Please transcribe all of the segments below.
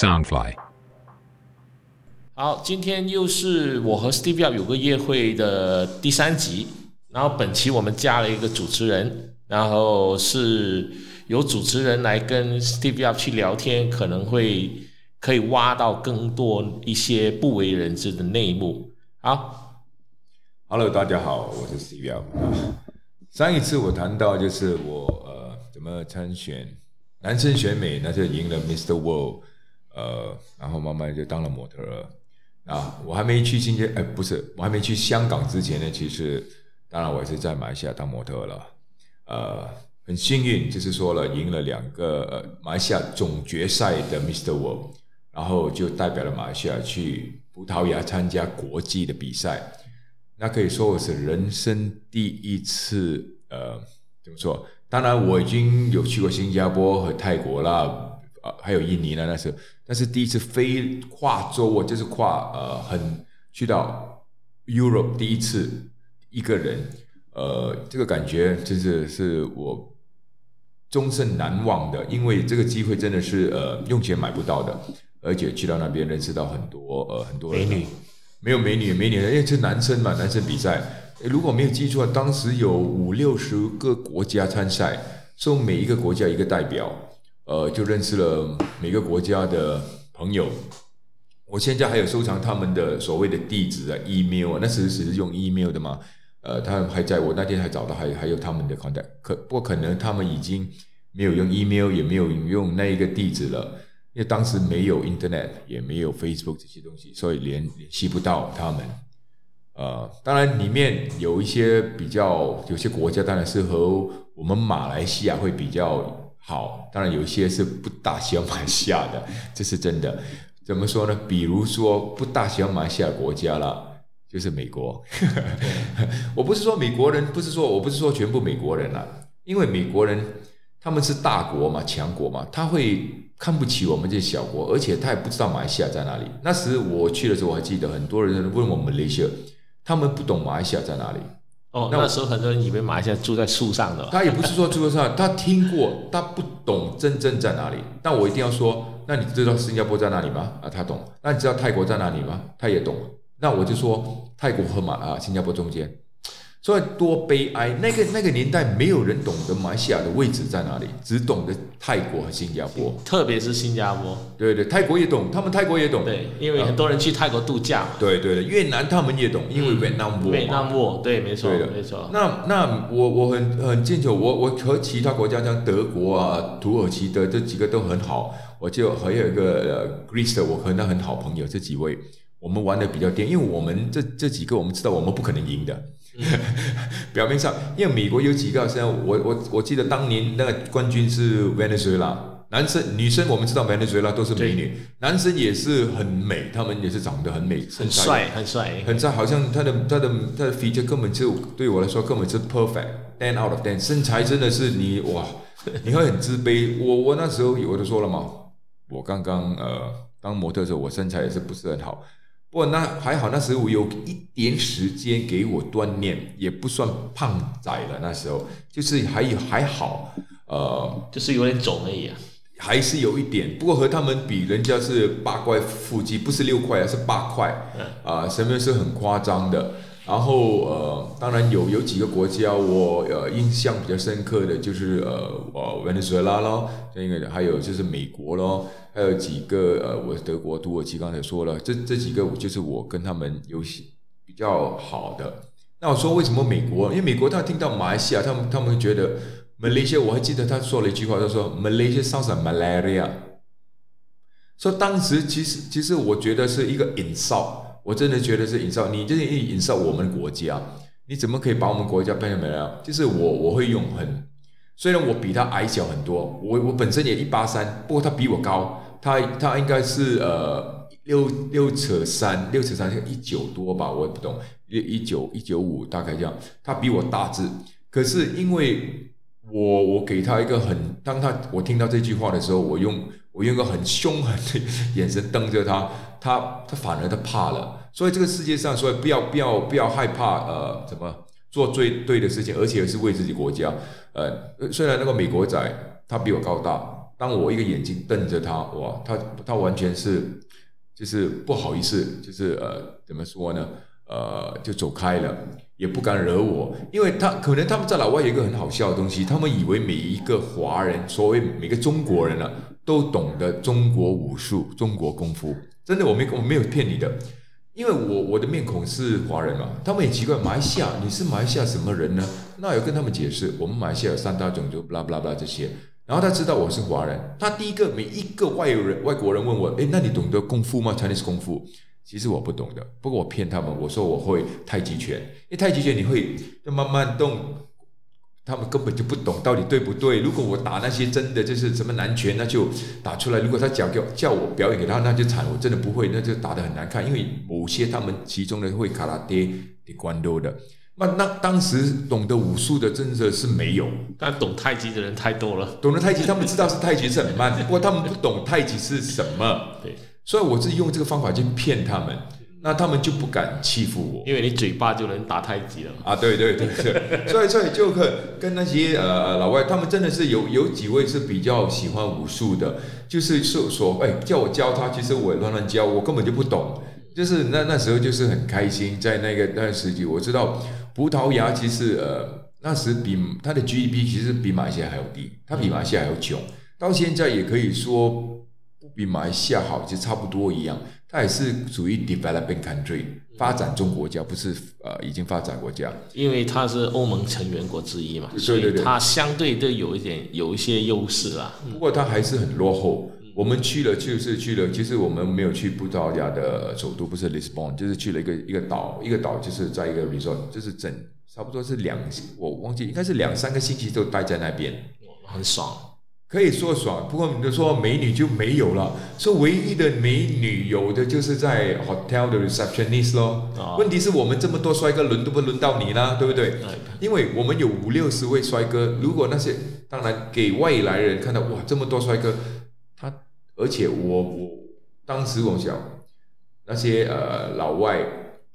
Soundfly。好，今天又是我和 Steve 有个约会的第三集，然后本期我们加了一个主持人，然后是由主持人来跟 Steve 去聊天，可能会可以挖到更多一些不为人知的内幕。好，Hello，大家好，我是 Steve。上一次我谈到就是我呃怎么参选。男生选美，那就赢了 Mr. World，呃，然后慢慢就当了模特儿。啊，我还没去新加哎，不是，我还没去香港之前呢，其实当然我也是在马来西亚当模特了。呃，很幸运，就是说了赢了两个呃马来西亚总决赛的 Mr. World，然后就代表了马来西亚去葡萄牙参加国际的比赛。那可以说我是人生第一次，呃，怎么说？当然，我已经有去过新加坡和泰国了，呃，还有印尼呢那时候，但是第一次飞跨洲，我就是跨呃，很去到 Europe 第一次一个人，呃，这个感觉真是是我终身难忘的，因为这个机会真的是呃用钱买不到的，而且去到那边认识到很多呃很多美女，没有美女美女，因为是男生嘛，男生比赛。如果没有记错，当时有五六十个国家参赛，说每一个国家一个代表，呃，就认识了每个国家的朋友。我现在还有收藏他们的所谓的地址啊，email 啊，那时只是用 email 的嘛。呃，他们还在我那天还找到，还还有他们的 contact，可不过可能他们已经没有用 email，也没有用那一个地址了，因为当时没有 internet，也没有 Facebook 这些东西，所以联联系不到他们。呃，当然里面有一些比较，有些国家当然是和我们马来西亚会比较好，当然有一些是不大喜欢马来西亚的，这是真的。怎么说呢？比如说不大喜欢马来西亚国家了，就是美国。我不是说美国人，不是说我不是说全部美国人了，因为美国人他们是大国嘛，强国嘛，他会看不起我们这些小国，而且他也不知道马来西亚在哪里。那时我去的时候，我还记得很多人问我们那些。他们不懂马来西亚在哪里。哦，那时候很多人以为马来西亚住在树上的。他也不是说住在树上，他听过，他不懂真正在哪里。但我一定要说，那你知道新加坡在哪里吗？啊，他懂。那你知道泰国在哪里吗？他也懂。那我就说，泰国和马啊，新加坡中间。所以多悲哀！那个那个年代，没有人懂得马来西亚的位置在哪里，只懂得泰国和新加坡，特别是新加坡。对对，泰国也懂，他们泰国也懂。对，因为很多人去泰国度假。对对对，越南他们也懂，因为越南沃。越南沃，对，没错，没错。那那我我很很敬求我我和其他国家像德国啊、土耳其的这几个都很好，我就还有一个呃 Greece 的，我和那很好朋友这几位，我们玩的比较颠，因为我们这这几个我们知道我们不可能赢的。表面上，因为美国有几个，像我我我记得当年那个冠军是 Venezuela，男生女生我们知道 Venezuela 都是美女，男生也是很美，他们也是长得很美，很帅很帅，很帅，好像他的他的他的 feature 根本就对我来说根本是 perfect，ten out of ten，身材真的是你哇，你会很自卑。我我那时候我都说了嘛，我刚刚呃当模特的时候，我身材也是不是很好。不过那还好，那时候我有一点时间给我锻炼，也不算胖仔了。那时候就是还有还好，呃，就是有点肿而已啊，还是有一点。不过和他们比，人家是八块腹肌，不是六块啊，是八块，啊，什么是很夸张的。然后呃，当然有有几个国家我呃印象比较深刻的就是呃呃委内瑞拉咯，那个还有就是美国咯。还有几个呃，我德国、土耳其刚才说了，这这几个就是我跟他们游戏比较好的。那我说为什么美国？因为美国他听到马来西亚，他们他们觉得马来西亚，我还记得他说了一句话，他说 Malaysia sounds like malaria。说当时其实其实我觉得是一个 insult，我真的觉得是 insult。你这是 insult 我们国家，你怎么可以把我们国家变成 malaria？就是我我会用很。虽然我比他矮小很多，我我本身也一八三，不过他比我高，他他应该是呃六六尺三，六尺三一九多吧，我也不懂，一一九一九五大概这样，他比我大只，可是因为我我给他一个很，当他我听到这句话的时候，我用我用个很凶狠的眼神瞪着他，他他反而他怕了，所以这个世界上，所以不要不要不要害怕，呃，怎么？做最对的事情，而且是为自己国家。呃，虽然那个美国仔他比我高大，当我一个眼睛瞪着他，哇，他他完全是就是不好意思，就是呃怎么说呢？呃，就走开了，也不敢惹我，因为他可能他们在老外有一个很好笑的东西，他们以为每一个华人，所谓每个中国人啊，都懂得中国武术、中国功夫。真的，我没我没有骗你的，因为我我的面孔是华人嘛，他们很奇怪，马来西亚你是马来西亚什么人呢？那有跟他们解释，我们马来西亚有三大种族，巴拉巴拉巴拉这些。然后他知道我是华人，他第一个每一个外人外国人问我，诶，那你懂得功夫吗？Chinese 功夫？其实我不懂的，不过我骗他们，我说我会太极拳，因为太极拳你会要慢慢动，他们根本就不懂到底对不对。如果我打那些真的就是什么南拳，那就打出来；如果他叫叫叫我表演给他，那就惨，我真的不会，那就打得很难看。因为某些他们其中的会卡拉爹、的关多的，那那当时懂得武术的真的是没有，但懂太极的人太多了。懂得太极，他们知道是太极是很慢，不过他们不懂太极是什么。对。所以我是用这个方法去骗他们，那他们就不敢欺负我，因为你嘴巴就能打太极了啊！对对对对，所以所以就可跟那些呃老外，他们真的是有有几位是比较喜欢武术的，就是说说哎叫我教他，其实我乱乱教，我根本就不懂，就是那那时候就是很开心，在那个那段时期，我知道葡萄牙其实呃那时比它的 GDP 其实比马来西亚还要低，它比马来西亚还要穷，到现在也可以说。比马来西亚好，就差不多一样。它也是属于 developing country 发展中国家，不是呃已经发展国家。因为它是欧盟成员国之一嘛，所以它相对都有一点有一些优势啦。不过它还是很落后。我们去了就是去了，其实我们没有去葡萄牙的首都，不是 Lisbon，就是去了一个一个岛，一个岛就是在一个 resort，就是整差不多是两，我忘记应该是两三个星期都待在那边，很爽。可以说爽，不过你就说美女就没有了。说唯一的美女有的就是在 hotel 的 receptionist 咯。问题是我们这么多帅哥，轮都不轮到你呢，对不对？因为我们有五六十位帅哥，如果那些当然给外来人看到，哇，这么多帅哥，他而且我我当时我想那些呃老外。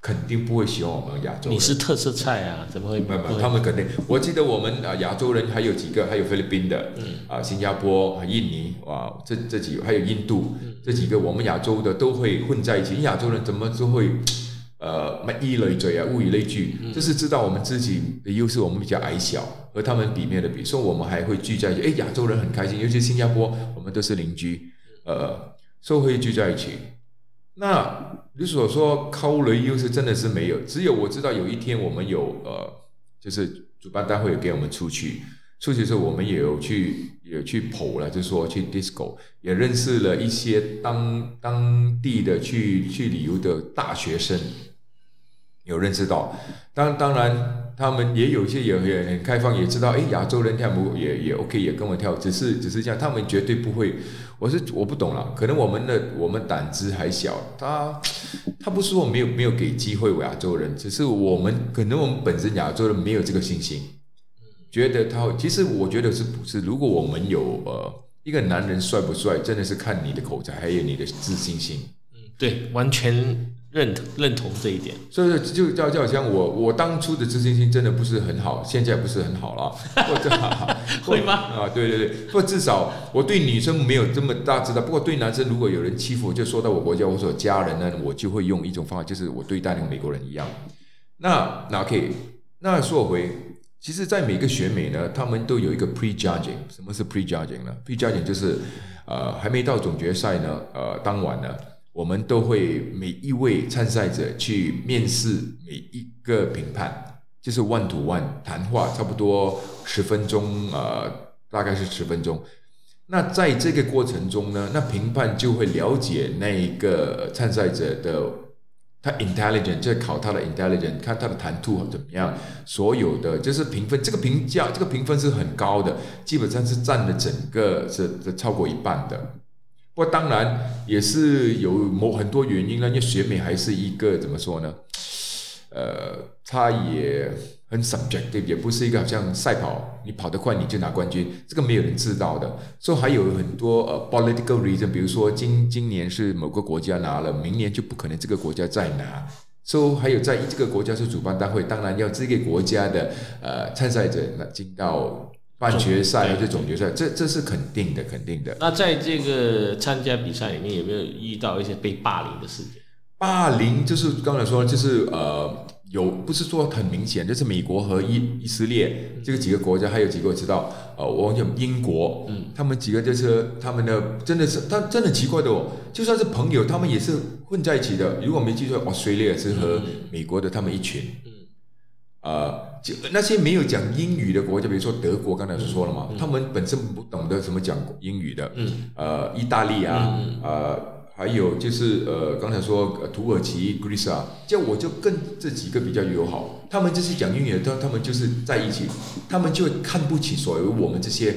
肯定不会喜欢我们亚洲。你是特色菜啊，怎么会？没有，他们肯定。我记得我们啊，亚洲人还有几个，还有菲律宾的，啊，新加坡、印尼，哇，这这几还有印度，这几个我们亚洲的都会混在一起。亚洲人怎么都会呃，一类嘴啊，物以类聚，就是知道我们自己的优势，我们比较矮小，和他们比面的比，所以我们还会聚在一起。哎，亚洲人很开心，尤其新加坡，我们都是邻居，呃，所以会聚在一起。那你所说靠雷优势真的是没有，只有我知道有一天我们有呃，就是主办单位给我们出去，出去的时候我们也有去也去跑了，就说去 disco，也认识了一些当当地的去去旅游的大学生，有认识到，当当然。他们也有一些也也很开放，也知道哎，亚洲人跳舞也也 OK，也跟我跳，只是只是这样，他们绝对不会。我是我不懂了，可能我们的我们胆子还小，他他不是说没有没有给机会亚洲人，只是我们可能我们本身亚洲人没有这个信心，觉得他其实我觉得是不是？如果我们有呃一个男人帅不帅，真的是看你的口才，还有你的自信心。嗯，对，完全。认同认同这一点，所以说就就就好像我我当初的自信心真的不是很好，现在不是很好了，或者 会吗？啊，对对对，或至少我对女生没有这么大知道，不过对男生如果有人欺负，就说到我国家，我说家人呢，我就会用一种方法，就是我对待那个美国人一样。那那可以那说回，其实，在每个选美呢，他们都有一个 prejudging，什么是 prejudging 呢？prejudging 就是呃，还没到总决赛呢，呃，当晚呢。我们都会每一位参赛者去面试每一个评判，就是 one to one 谈话，差不多十分钟，呃，大概是十分钟。那在这个过程中呢，那评判就会了解那一个参赛者的他 intelligent，就考他的 intelligent，看他的谈吐怎么样。所有的就是评分，这个评价，这个评分是很高的，基本上是占了整个是是超过一半的。不过当然也是有某很多原因呢，因为选美还是一个怎么说呢？呃，它也很 subjective，也不是一个好像赛跑，你跑得快你就拿冠军，这个没有人知道的。所以还有很多呃 political reason，比如说今今年是某个国家拿了，明年就不可能这个国家再拿。所以还有在这个国家是主办单位，当然要这个国家的呃参赛者进到半决赛或对者总决赛，这这是肯定的，肯定的。那在这个参加比赛里面，有没有遇到一些被霸凌的事件？霸凌就是刚才说，就是呃，有不是说很明显，就是美国和以以色列这个几个国家，还有几个我知道，呃，我忘记英国，嗯，他们几个就是他们的真的是，他真的奇怪的哦，就算是朋友，他们也是混在一起的。如果没记错，Australia 是和美国的他们一群，嗯呃，就那些没有讲英语的国家，比如说德国，刚才是说了嘛，嗯。他们本身不懂得怎么讲英语的，嗯。呃，意大利啊，嗯。呃，还有就是呃，刚才说呃土耳其、Greece 啊，这我就跟这几个比较友好，他们就是讲英语的，他他们就是在一起，他们就看不起所谓我们这些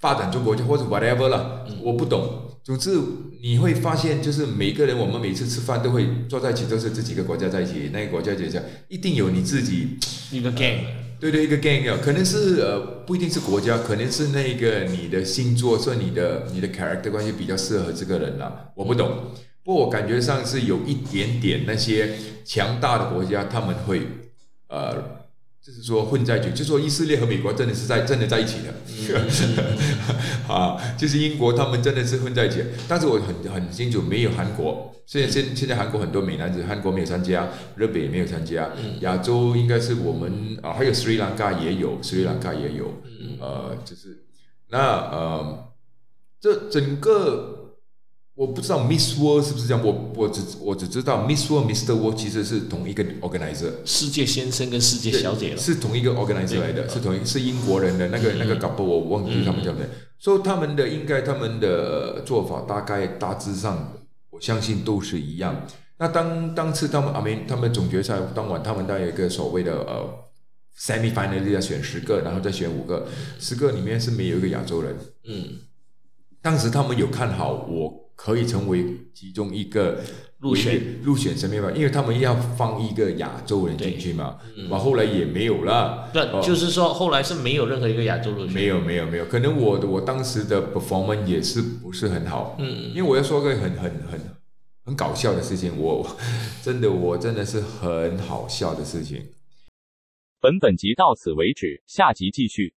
发展中国家或者 whatever 了，我不懂。总之你会发现，就是每个人我们每次吃饭都会坐在一起，都是这几个国家在一起，那个国家在一起，一定有你自己一个 gang，对对，一个 gang 啊，可能是呃不一定是国家，可能是那个你的星座，说你的你的 character 关系比较适合这个人啦、我不懂，不过我感觉上是有一点点那些强大的国家，他们会呃，就是说混在一起，就说以色列和美国真的是在真的在一起的，啊，就是英国他们真的是混在一起，但是我很很清楚没有韩国。现在现现在韩国很多美男子，韩国没有参加，日本也没有参加，亚洲应该是我们啊，还有斯里兰卡也有，斯里兰卡也有，呃，就是那呃，这整个我不知道 Miss World 是不是这样，我我只我只知道 Miss World、Mr. World 其实是同一个 organizer，世界先生跟世界小姐了。是同一个 organizer 来的，是同一是英国人的那个那个 couple，我忘记他们叫什么，所以他们的应该他们的做法大概大致上，我相信都是一样。那当当次他们阿明他们总决赛当晚，他们当然有一个所谓的呃 semi final 要选十个，然后再选五个，十个里面是没有一个亚洲人。嗯，当时他们有看好我可以成为其中一个入选入选神秘吧，因为他们要放一个亚洲人进去嘛，完后来也没有了。那哦就是说后来是没有任何一个亚洲入选。没有没有没有，可能我的我当时的 performance 也是不是很好，嗯，因为我要说个很很很很搞笑的事情，我 真的我真的是很好笑的事情。本本集到此为止，下集继续。